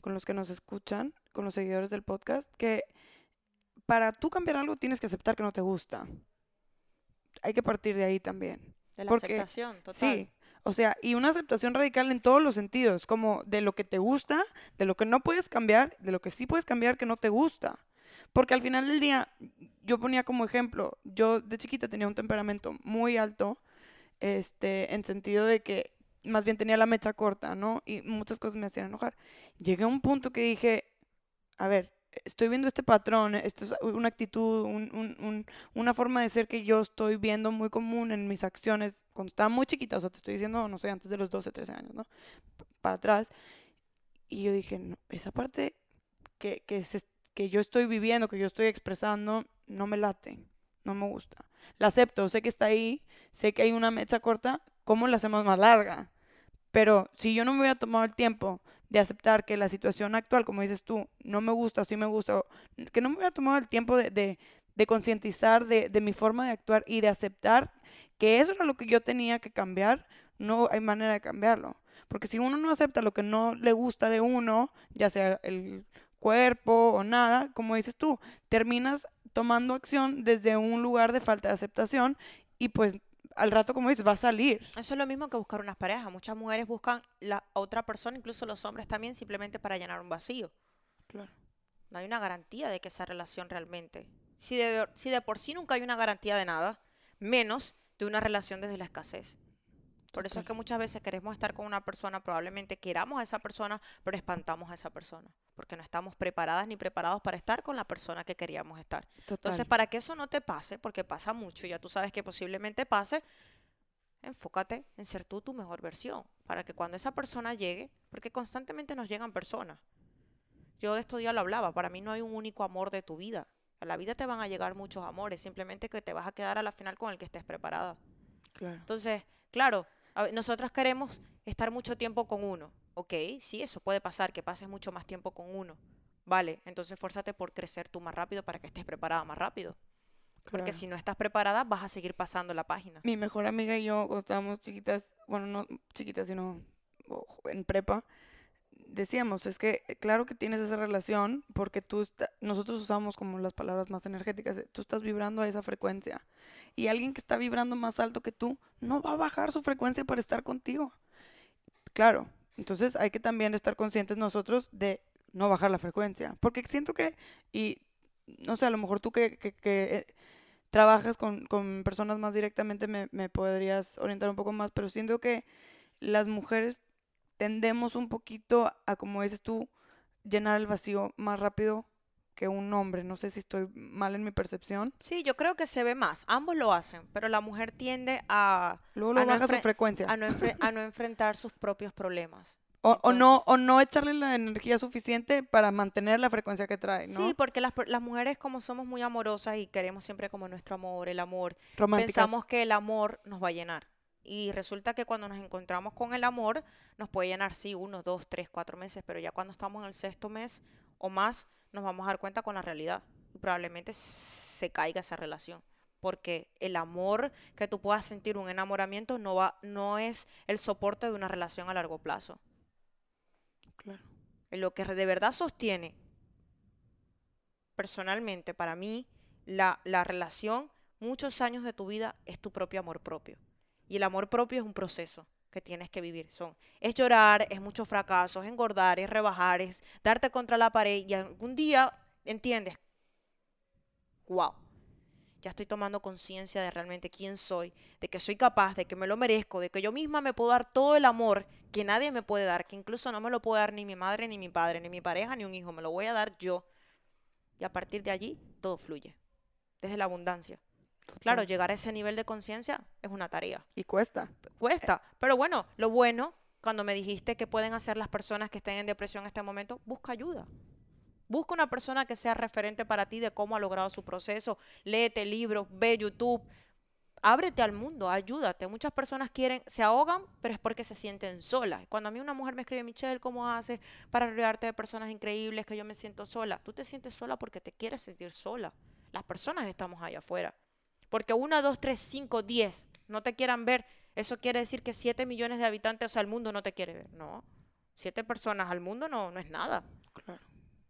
con los que nos escuchan, con los seguidores del podcast, que para tú cambiar algo tienes que aceptar que no te gusta. Hay que partir de ahí también. De la aceptación, total. Sí, o sea, y una aceptación radical en todos los sentidos, como de lo que te gusta, de lo que no puedes cambiar, de lo que sí puedes cambiar que no te gusta. Porque al final del día, yo ponía como ejemplo, yo de chiquita tenía un temperamento muy alto, este, en sentido de que más bien tenía la mecha corta, ¿no? Y muchas cosas me hacían enojar. Llegué a un punto que dije, a ver, estoy viendo este patrón, esto es una actitud, una forma de ser que yo estoy viendo muy común en mis acciones cuando estaba muy chiquita, o sea, te estoy diciendo, no sé, antes de los 12, 13 años, ¿no? Para atrás. Y yo dije, no, esa parte que, que, que yo estoy viviendo, que yo estoy expresando, no me late, no me gusta. La acepto, sé que está ahí, sé que hay una mecha corta, ¿cómo la hacemos más larga? Pero si yo no me hubiera tomado el tiempo de aceptar que la situación actual, como dices tú, no me gusta, sí me gusta, que no me hubiera tomado el tiempo de, de, de concientizar de, de, mi forma de actuar y de aceptar que eso era lo que yo tenía que cambiar, no hay manera de cambiarlo. Porque si uno no acepta lo que no le gusta de uno, ya sea el cuerpo o nada, como dices tú, terminas tomando acción desde un lugar de falta de aceptación y pues al rato, como dices, va a salir. Eso es lo mismo que buscar unas parejas. Muchas mujeres buscan la otra persona, incluso los hombres también, simplemente para llenar un vacío. Claro. No hay una garantía de que esa relación realmente. Si de, si de por sí nunca hay una garantía de nada, menos de una relación desde la escasez. Por eso es que muchas veces queremos estar con una persona, probablemente queramos a esa persona, pero espantamos a esa persona, porque no estamos preparadas ni preparados para estar con la persona que queríamos estar. Entonces, para que eso no te pase, porque pasa mucho, ya tú sabes que posiblemente pase, enfócate en ser tú tu mejor versión, para que cuando esa persona llegue, porque constantemente nos llegan personas. Yo de estos días lo hablaba, para mí no hay un único amor de tu vida. A la vida te van a llegar muchos amores, simplemente que te vas a quedar a la final con el que estés preparada. Claro. Entonces, claro, nosotras queremos estar mucho tiempo con uno. Ok, sí, eso puede pasar, que pases mucho más tiempo con uno. Vale, entonces fuérzate por crecer tú más rápido para que estés preparada más rápido. Porque si no estás preparada, vas a seguir pasando la página. Mi mejor amiga y yo, cuando estábamos chiquitas, bueno, no chiquitas, sino en prepa, decíamos, es que eh, claro que tienes esa relación porque tú nosotros usamos como las palabras más energéticas, tú estás vibrando a esa frecuencia y alguien que está vibrando más alto que tú no va a bajar su frecuencia para estar contigo. Claro, entonces hay que también estar conscientes nosotros de no bajar la frecuencia, porque siento que, y no sé, a lo mejor tú que, eh, trabajas con, personas más directamente me, me podrías orientar un poco más, pero siento que las mujeres tendemos un poquito a, como dices tú, llenar el vacío más rápido que un hombre. No sé si estoy mal en mi percepción. Sí, yo creo que se ve más. Ambos lo hacen, pero la mujer tiende a... Luego lo baja su frecuencia. A no, a no enfrentar sus propios problemas. O, no, o no echarle la energía suficiente para mantener la frecuencia que trae, ¿no? Sí, porque las, las mujeres como somos muy amorosas y queremos siempre como nuestro amor, el amor, pensamos que el amor nos va a llenar. Y resulta que cuando nos encontramos con el amor, nos puede llenar, sí, uno, dos, tres, cuatro meses, pero ya cuando estamos en el sexto mes o más, nos vamos a dar cuenta con la realidad. Y probablemente se caiga esa relación. Porque el amor que tú puedas sentir, un enamoramiento, no, va, no es el soporte de una relación a largo plazo. Claro. Lo que de verdad sostiene, personalmente, para mí, la, la relación, muchos años de tu vida, es tu propio amor propio. Y el amor propio es un proceso que tienes que vivir. Son, es llorar, es muchos fracasos, engordar, es rebajar, es darte contra la pared y algún día entiendes, wow, ya estoy tomando conciencia de realmente quién soy, de que soy capaz, de que me lo merezco, de que yo misma me puedo dar todo el amor que nadie me puede dar, que incluso no me lo puede dar ni mi madre, ni mi padre, ni mi pareja, ni un hijo, me lo voy a dar yo. Y a partir de allí todo fluye, desde la abundancia. Claro, llegar a ese nivel de conciencia es una tarea. Y cuesta. Cuesta. Pero bueno, lo bueno, cuando me dijiste que pueden hacer las personas que estén en depresión en este momento, busca ayuda. Busca una persona que sea referente para ti de cómo ha logrado su proceso. Léete libros, ve YouTube. Ábrete al mundo, ayúdate. Muchas personas quieren, se ahogan, pero es porque se sienten solas. Cuando a mí una mujer me escribe, Michelle, ¿cómo haces para rodearte de personas increíbles que yo me siento sola? Tú te sientes sola porque te quieres sentir sola. Las personas estamos allá afuera. Porque una, dos, tres, cinco, diez no te quieran ver, eso quiere decir que siete millones de habitantes, o sea, el mundo no te quiere ver. No, siete personas al mundo no, no es nada. Claro.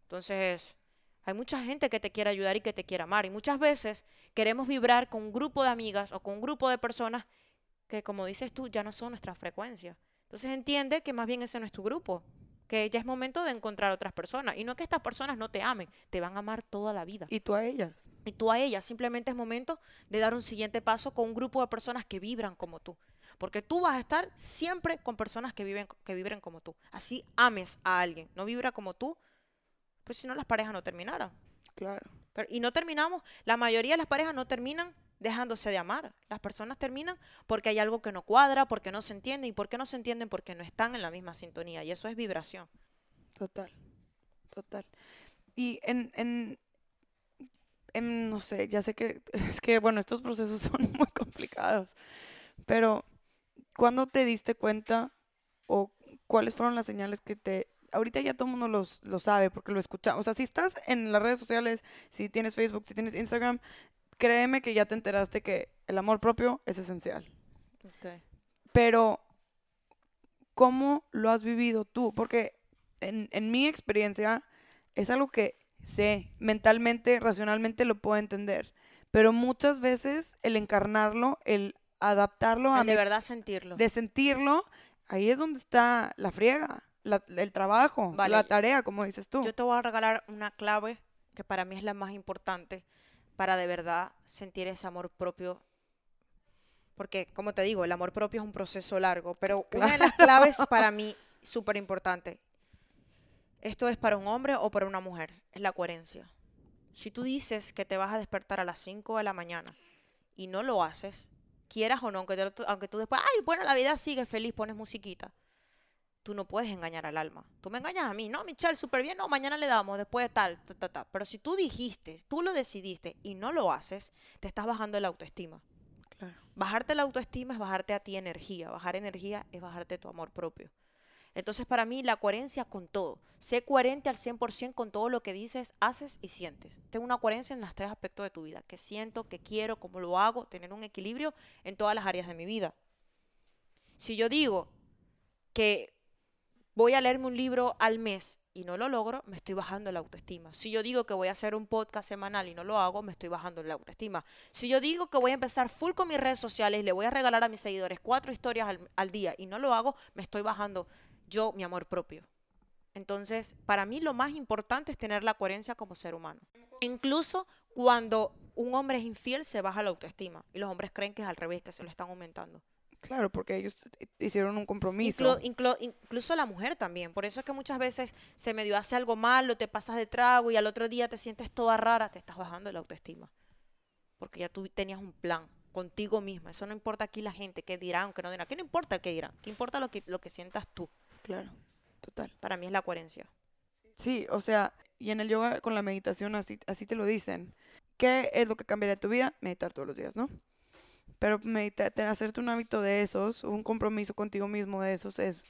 Entonces, hay mucha gente que te quiere ayudar y que te quiere amar. Y muchas veces queremos vibrar con un grupo de amigas o con un grupo de personas que, como dices tú, ya no son nuestra frecuencia. Entonces entiende que más bien ese no es tu grupo, que ya es momento de encontrar otras personas. Y no que estas personas no te amen, te van a amar toda la vida. Y tú a ellas. Y tú a ellas. Simplemente es momento de dar un siguiente paso con un grupo de personas que vibran como tú. Porque tú vas a estar siempre con personas que, viven, que vibren como tú. Así ames a alguien. No vibra como tú, pues si no las parejas no terminaran. Claro. Pero, y no terminamos, la mayoría de las parejas no terminan dejándose de amar. Las personas terminan porque hay algo que no cuadra, porque no se entiende. ¿Y por qué no se entienden? Porque no están en la misma sintonía. Y eso es vibración. Total, total. Y en, en, no sé, ya sé que es que, bueno, estos procesos son muy complicados. Pero, ¿cuándo te diste cuenta o cuáles fueron las señales que te ahorita ya todo el mundo los, lo sabe porque lo escucha. O sea, si estás en las redes sociales, si tienes Facebook, si tienes Instagram, créeme que ya te enteraste que el amor propio es esencial. Pero, ¿cómo lo has vivido tú? Porque en, en mi experiencia es algo que sé, mentalmente, racionalmente lo puedo entender. Pero muchas veces el encarnarlo, el adaptarlo a... de verdad sentirlo. De sentirlo, ahí es donde está la friega el trabajo, la tarea, como dices tú. Yo te voy a regalar una clave que para mí es la más importante para de verdad sentir ese amor propio. Porque, como te digo, el amor propio es un proceso largo, pero una de las claves para mí súper importante, esto es para un hombre o para una mujer, es la coherencia. Si tú dices que te vas a despertar a las 5 de la mañana y no lo haces, quieras o no, aunque, aunque tú después, ay, bueno, la vida sigue feliz, pones musiquita tú no puedes engañar al alma. Tú me engañas a mí, no, Michelle, súper bien, no, mañana le damos, después de tal, ta, ta, ta. Pero si tú dijiste, tú lo decidiste y no lo haces, te estás bajando la autoestima. Claro. Bajarte la autoestima es bajarte a ti energía. Bajar energía es bajarte tu amor propio. Entonces, para mí, la coherencia con todo. Sé coherente al 100% con todo lo que dices, haces y sientes. Tengo una coherencia en los tres aspectos de tu vida. Que siento, que quiero, cómo lo hago, tener un equilibrio en todas las áreas de mi vida. Si yo digo que voy a leerme un libro al mes y no lo logro, me estoy bajando la autoestima. Si yo digo que voy a hacer un podcast semanal y no lo hago, me estoy bajando la autoestima. Si yo digo que voy a empezar full con mis redes sociales y le voy a regalar a mis seguidores cuatro historias al, día y no lo hago, me estoy bajando yo mi amor propio. Entonces, para mí lo más importante es tener la coherencia como ser humano. Incluso cuando un hombre es infiel, se baja la autoestima y los hombres creen que es al revés, que se lo están aumentando. Claro, porque ellos hicieron un compromiso. incluso la mujer también. Por eso es que muchas veces se medio hace algo malo, te pasas de trago y al otro día te sientes toda rara, te estás bajando la autoestima. Porque ya tú tenías un plan contigo misma. Eso no importa aquí la gente, qué dirán, qué no dirán. ¿Qué no importa el que dirán? ¿Qué importa lo que, lo que sientas tú? Claro. Total. Para mí es la coherencia. Sí, o sea, y en el yoga con la meditación así, así te lo dicen. ¿Qué es lo que cambiaría tu vida? Meditar todos los días, ¿no? Pero meditar, hacerte un hábito de esos, un compromiso contigo mismo de esos es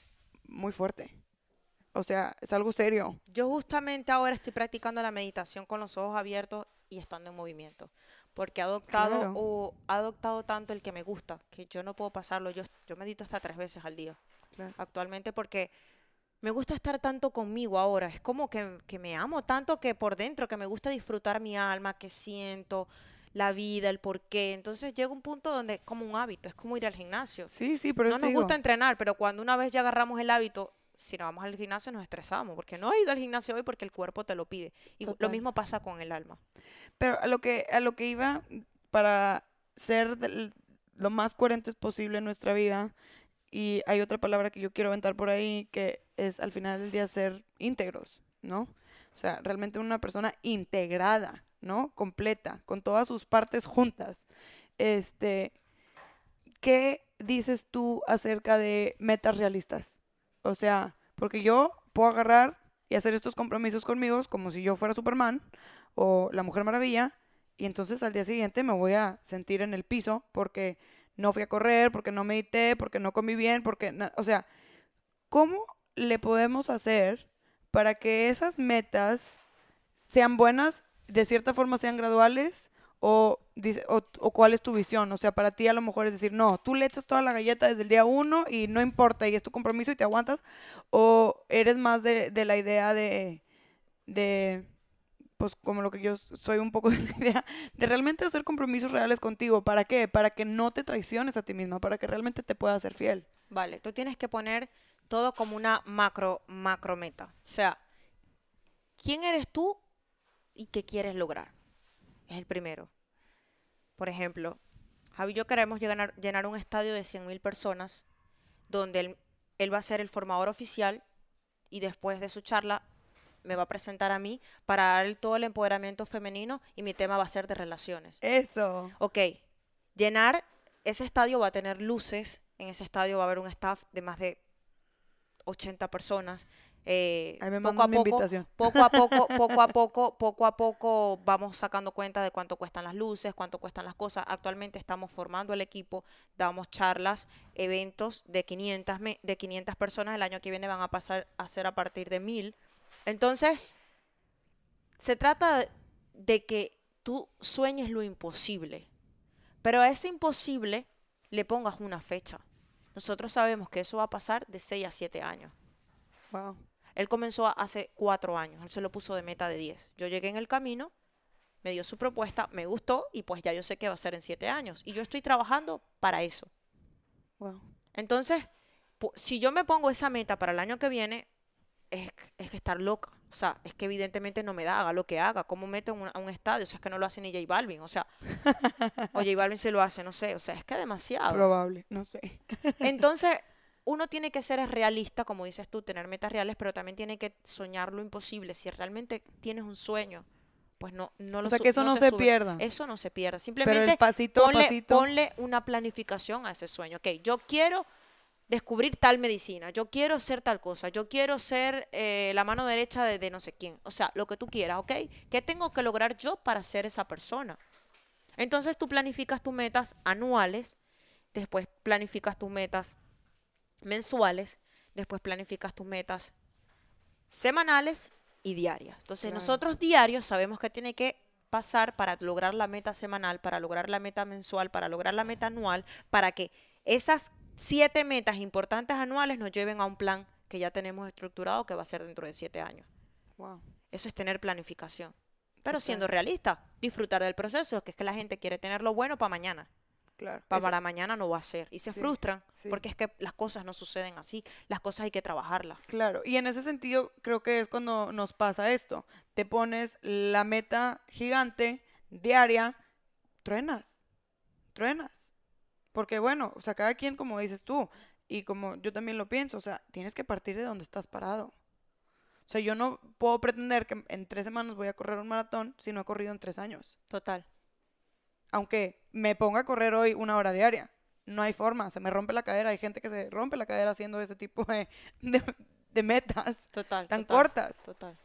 muy fuerte. O sea, es algo serio. Yo justamente ahora estoy practicando la meditación con los ojos abiertos y estando en movimiento. Porque he adoptado, o, adoptado tanto el que me gusta, que yo no puedo pasarlo. Yo, yo medito hasta tres veces al día. Actualmente porque me gusta estar tanto conmigo ahora. Es como que, que, me amo tanto que por dentro, que me gusta disfrutar mi alma, que siento la vida, el porqué. Entonces llega un punto donde es como un hábito, es como ir al gimnasio. Sí, sí, pero no nos gusta entrenar, pero cuando una vez ya agarramos el hábito, si no vamos al gimnasio nos estresamos, porque no he ido al gimnasio hoy porque el cuerpo te lo pide. Y lo mismo pasa con el alma. Pero a lo que, a lo que iba, para ser lo más coherentes posible en nuestra vida, y hay otra palabra que yo quiero aventar por ahí, que es al final del día ser íntegros, ¿no? O sea, realmente una persona integrada, ¿no? Completa, con todas sus partes juntas. Este, ¿qué dices tú acerca de metas realistas? O sea, porque yo puedo agarrar y hacer estos compromisos conmigo como si yo fuera Superman o la Mujer Maravilla y entonces al día siguiente me voy a sentir en el piso porque no fui a correr, porque no medité, porque no comí bien, porque, o sea, ¿cómo le podemos hacer para que esas metas sean buenas, de cierta forma sean graduales o, o, cuál es tu visión. O sea, para ti a lo mejor es decir, no, tú le echas toda la galleta desde el día uno y no importa y es tu compromiso y te aguantas. O eres más de, la idea de, de, pues como lo que yo soy un poco de la idea, de realmente hacer compromisos reales contigo. ¿Para qué? Para que no te traiciones a ti misma, para que realmente te puedas ser fiel. Vale, tú tienes que poner todo como una macro, macro meta. O sea, ¿quién eres tú y qué quieres lograr? Es el primero. Por ejemplo, Javi y yo queremos llenar, llenar un estadio de 100.000 personas donde él, él va a ser el formador oficial y después de su charla me va a presentar a mí para dar todo el empoderamiento femenino y mi tema va a ser de relaciones. Eso. Ok, llenar ese estadio va a tener luces, en ese estadio va a haber un staff de más de 80 personas, eh, poco a poco, invitación. poco a poco, poco a poco, poco a poco vamos sacando cuenta de cuánto cuestan las luces, cuánto cuestan las cosas. Actualmente estamos formando el equipo, damos charlas, eventos de 500, de 500 personas. El año que viene van a pasar a ser a partir de 1000. Entonces, se trata de que tú sueñes lo imposible, pero a ese imposible le pongas una fecha. Nosotros sabemos que eso va a pasar de 6 a 7 años. Wow. Él comenzó hace cuatro años, él se lo puso de meta de 10. Yo llegué en el camino, me dio su propuesta, me gustó y pues ya yo sé que va a ser en siete años. Y yo estoy trabajando para eso. Entonces, si yo me pongo esa meta para el año que viene, es, que estar loca. O sea, es que evidentemente no me da, haga lo que haga. ¿Cómo meto a un estadio? O sea, es que no lo hace ni J Balvin. O sea, o J Balvin se lo hace, no sé. O sea, es que demasiado. Probable, no sé. Entonces, uno tiene que ser realista, como dices tú, tener metas reales, pero también tiene que soñar lo imposible. Si realmente tienes un sueño, pues no, no lo O sea, que eso no, se pierda. Eso no se pierda. Simplemente pasito ponle, una planificación a ese sueño. Ok, yo quiero descubrir tal medicina, yo quiero ser tal cosa, yo quiero ser eh, la mano derecha de, de no sé quién. O sea, lo que tú quieras, ¿ok? ¿Qué tengo que lograr yo para ser esa persona? Entonces tú planificas tus metas anuales, después planificas tus metas mensuales, después planificas tus metas semanales y diarias. Entonces nosotros diarios sabemos que tiene que pasar para lograr la meta semanal, para lograr la meta mensual, para lograr la meta anual, para que esas siete metas importantes anuales nos lleven a un plan que ya tenemos estructurado que va a ser dentro de siete años. Eso es tener planificación. Pero siendo realista, disfrutar del proceso, que es que la gente quiere tener lo bueno para mañana. Claro. Para, mañana no va a ser. Y se frustran porque es que las cosas no suceden así. Las cosas hay que trabajarlas. Claro. Y en ese sentido creo que es cuando nos pasa esto. Te pones la meta gigante, diaria, truenas. Truenas. Porque bueno, o sea, cada quien como dices tú, y como yo también lo pienso, o sea, tienes que partir de donde estás parado. O sea, yo no puedo pretender que en tres semanas voy a correr un maratón si no he corrido en tres años. Total aunque me ponga a correr hoy una hora diaria. No hay forma, se me rompe la cadera. Hay gente que se rompe la cadera haciendo ese tipo de, de metas total, tan cortas. Total.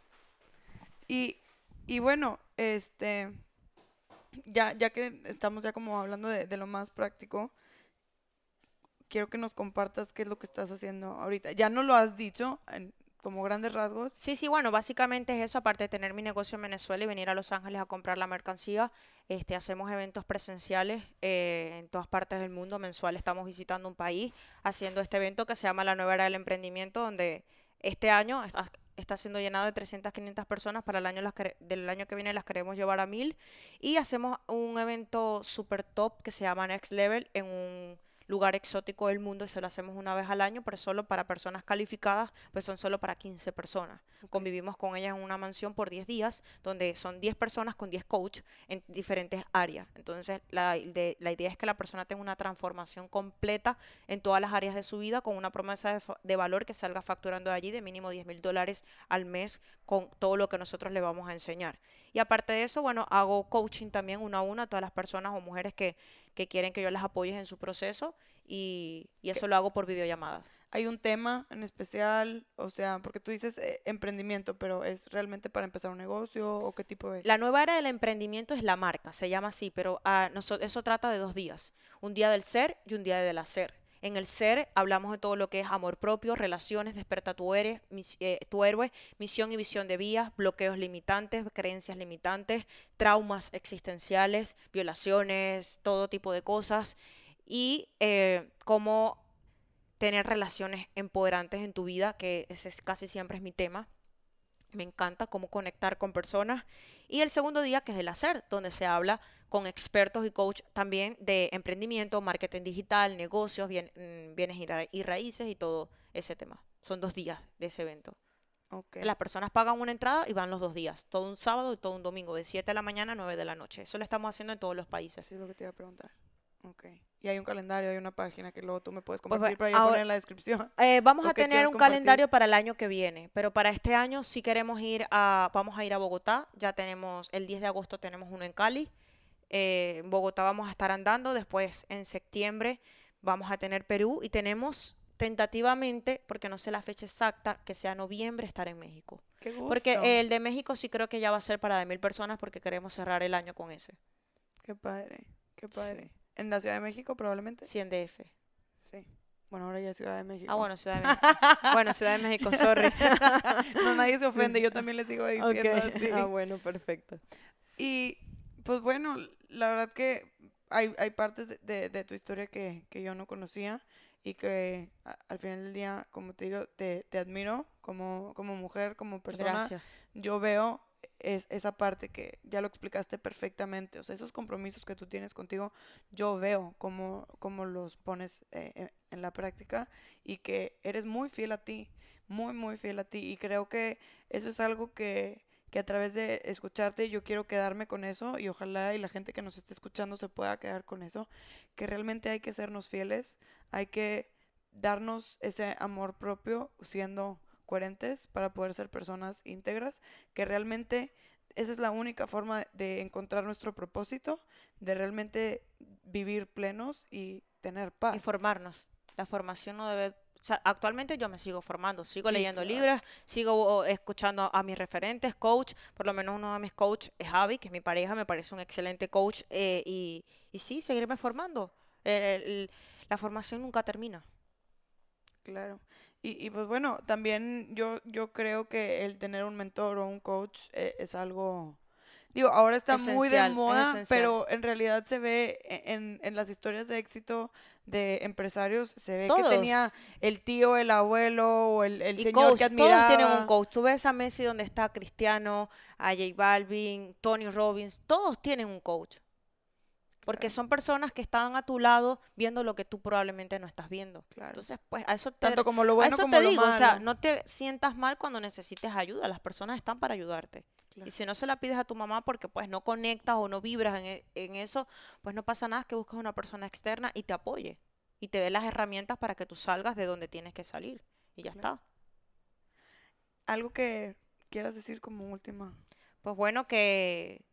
Y, y bueno, este, ya, ya que estamos ya como hablando de, de lo más práctico, quiero que nos compartas qué es lo que estás haciendo ahorita. Ya no lo has dicho en, como grandes rasgos. Sí, sí, bueno, básicamente es eso, aparte de tener mi negocio en Venezuela y venir a Los Ángeles a comprar la mercancía, este, hacemos eventos presenciales eh, en todas partes del mundo, mensual estamos visitando un país, haciendo este evento que se llama La Nueva Era del Emprendimiento, donde este año está, está siendo llenado de 300, 500 personas, para el año las, del año que viene las queremos llevar a 1000, y hacemos un evento super top que se llama Next Level en un lugar exótico del mundo y se lo hacemos una vez al año, pero solo para personas calificadas, pues son solo para 15 personas. Convivimos con ellas en una mansión por 10 días, donde son 10 personas con 10 coaches en diferentes áreas. Entonces, la, la, idea es que la persona tenga una transformación completa en todas las áreas de su vida con una promesa de, de valor que salga facturando de allí de mínimo 10 mil dólares al mes con todo lo que nosotros le vamos a enseñar. Y aparte de eso, bueno, hago coaching también uno a uno a todas las personas o mujeres que, que quieren que yo las apoye en su proceso y, y eso lo hago por videollamada. ¿Hay un tema en especial? O sea, porque tú dices eh, emprendimiento, pero ¿es realmente para empezar un negocio o qué tipo de...? La nueva era del emprendimiento es la marca, se llama así, pero uh, eso trata de dos días. Un día del ser y un día del hacer. En el ser hablamos de todo lo que es amor propio, relaciones, desperta tu, eres, eh, tu héroe, misión y visión de vías, bloqueos limitantes, creencias limitantes, traumas existenciales, violaciones, todo tipo de cosas. Y eh, cómo tener relaciones empoderantes en tu vida, que ese es, casi siempre es mi tema. Me encanta cómo conectar con personas. Y el segundo día, que es el hacer, donde se habla con expertos y coach también de emprendimiento, marketing digital, negocios, mm, bienes y raíces y todo ese tema. Son dos días de ese evento. Las personas pagan una entrada y van los dos días, todo un sábado y todo un domingo, de 7 de la mañana a 9 de la noche. Eso lo estamos haciendo en todos los países. Eso es lo que te iba a preguntar. Ok. Y hay un calendario, hay una página que luego tú me puedes pues, compartir para yo poner en la descripción. Eh, vamos a tener un calendario para el año que viene, pero para este año sí queremos ir a, vamos a ir a Bogotá. Ya tenemos, el 10 de agosto tenemos uno en Cali. Eh, en Bogotá vamos a estar andando, después en septiembre vamos a tener Perú y tenemos tentativamente, porque no sé la fecha exacta, que sea noviembre, estar en México. Qué gusto. Porque el de México sí creo que ya va a ser para de mil personas porque queremos cerrar el año con ese. Qué padre, qué padre. ¿En la Ciudad de México probablemente? Sí, en DF. Sí. Bueno, ahora ya Ciudad de México. Ah, bueno, Ciudad de México. bueno, Ciudad de México, sorry. no, nadie se ofende, yo también les sigo diciendo así. Ah, bueno, perfecto. Y pues bueno, la verdad que hay, hay partes de, de, tu historia que, que, yo no conocía y que al final del día, como te digo, te, te admiro como, como mujer, como persona. Gracias. Yo veo es esa parte que ya lo explicaste perfectamente. O sea, esos compromisos que tú tienes contigo, yo veo cómo, cómo los pones eh, en la práctica y que eres muy fiel a ti, muy, muy fiel a ti. Y creo que eso es algo que que a través de escucharte yo quiero quedarme con eso y ojalá y la gente que nos esté escuchando se pueda quedar con eso, que realmente hay que sernos fieles, hay que darnos ese amor propio siendo coherentes para poder ser personas íntegras, que realmente esa es la única forma de encontrar nuestro propósito, de realmente vivir plenos y tener paz. Y formarnos. La formación no debe actualmente yo me sigo formando, sigo leyendo libros, sigo escuchando a mis referentes, coach, por lo menos uno de mis coach es Javi, que es mi pareja, me parece un excelente coach, eh, y, y, sí, seguirme formando. la formación nunca termina. Claro. Y, y, pues bueno, también yo, yo creo que el tener un mentor o un coach eh, es algo Digo, ahora está muy de moda, pero en realidad se ve e, en, en, las historias de éxito de empresarios, se ve que tenía el tío, el abuelo o el, el señor que admiraba. Todos tienen un coach. Tú ves a Messi donde está Cristiano, a J Balvin, Tony Robbins, todos tienen un coach. Porque son personas que están a tu lado viendo lo que tú probablemente no estás viendo. Claro. Entonces, pues a eso te, Tanto como lo bueno eso como te lo digo, malo. o sea, no te sientas mal cuando necesites ayuda. Las personas están para ayudarte. Y si no se la pides a tu mamá porque pues no conectas o no vibras en, e, en eso, pues no pasa nada, que busques una persona externa y te apoye y te dé las herramientas para que tú salgas de donde tienes que salir. Y ya está. Algo que quieras decir como última. Pues bueno, que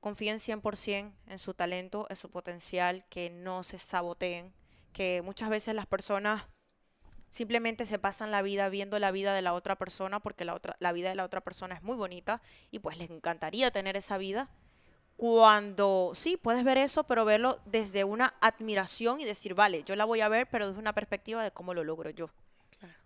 confíen 100% en su talento, en su potencial, que no se saboteen, que muchas veces las personas simplemente se pasan la vida viendo la vida de la otra persona porque la, otra, la vida de la otra persona es muy bonita y pues les encantaría tener esa vida. Cuando sí, puedes ver eso, pero verlo desde una admiración y decir, vale, yo la voy a ver, pero desde una perspectiva de cómo lo logro yo,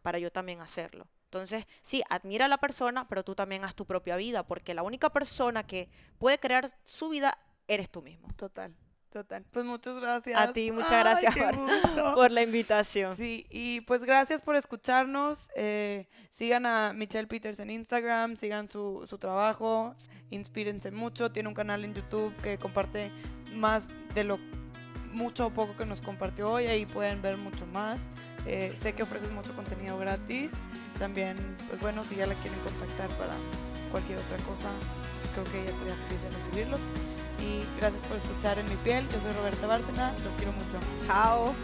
para yo también hacerlo. Entonces, sí, admira a la persona, pero tú también haz tu propia vida, porque la única persona que puede crear su vida eres tú mismo. Total. Total. Pues muchas gracias. A ti, muchas gracias por, la invitación. Sí, y pues gracias por escucharnos. Eh, sigan a Michelle Peters en Instagram, sigan su, su trabajo, inspírense mucho. Tiene un canal en YouTube que comparte más de lo mucho o poco que nos compartió hoy. Ahí pueden ver mucho más. Eh, sé que ofreces mucho contenido gratis. También, pues bueno, si ya la quieren contactar para cualquier otra cosa, creo que ella estaría feliz de recibirlos y gracias por escuchar En mi piel. Yo soy Roberta Bárcena, los quiero mucho. Chao.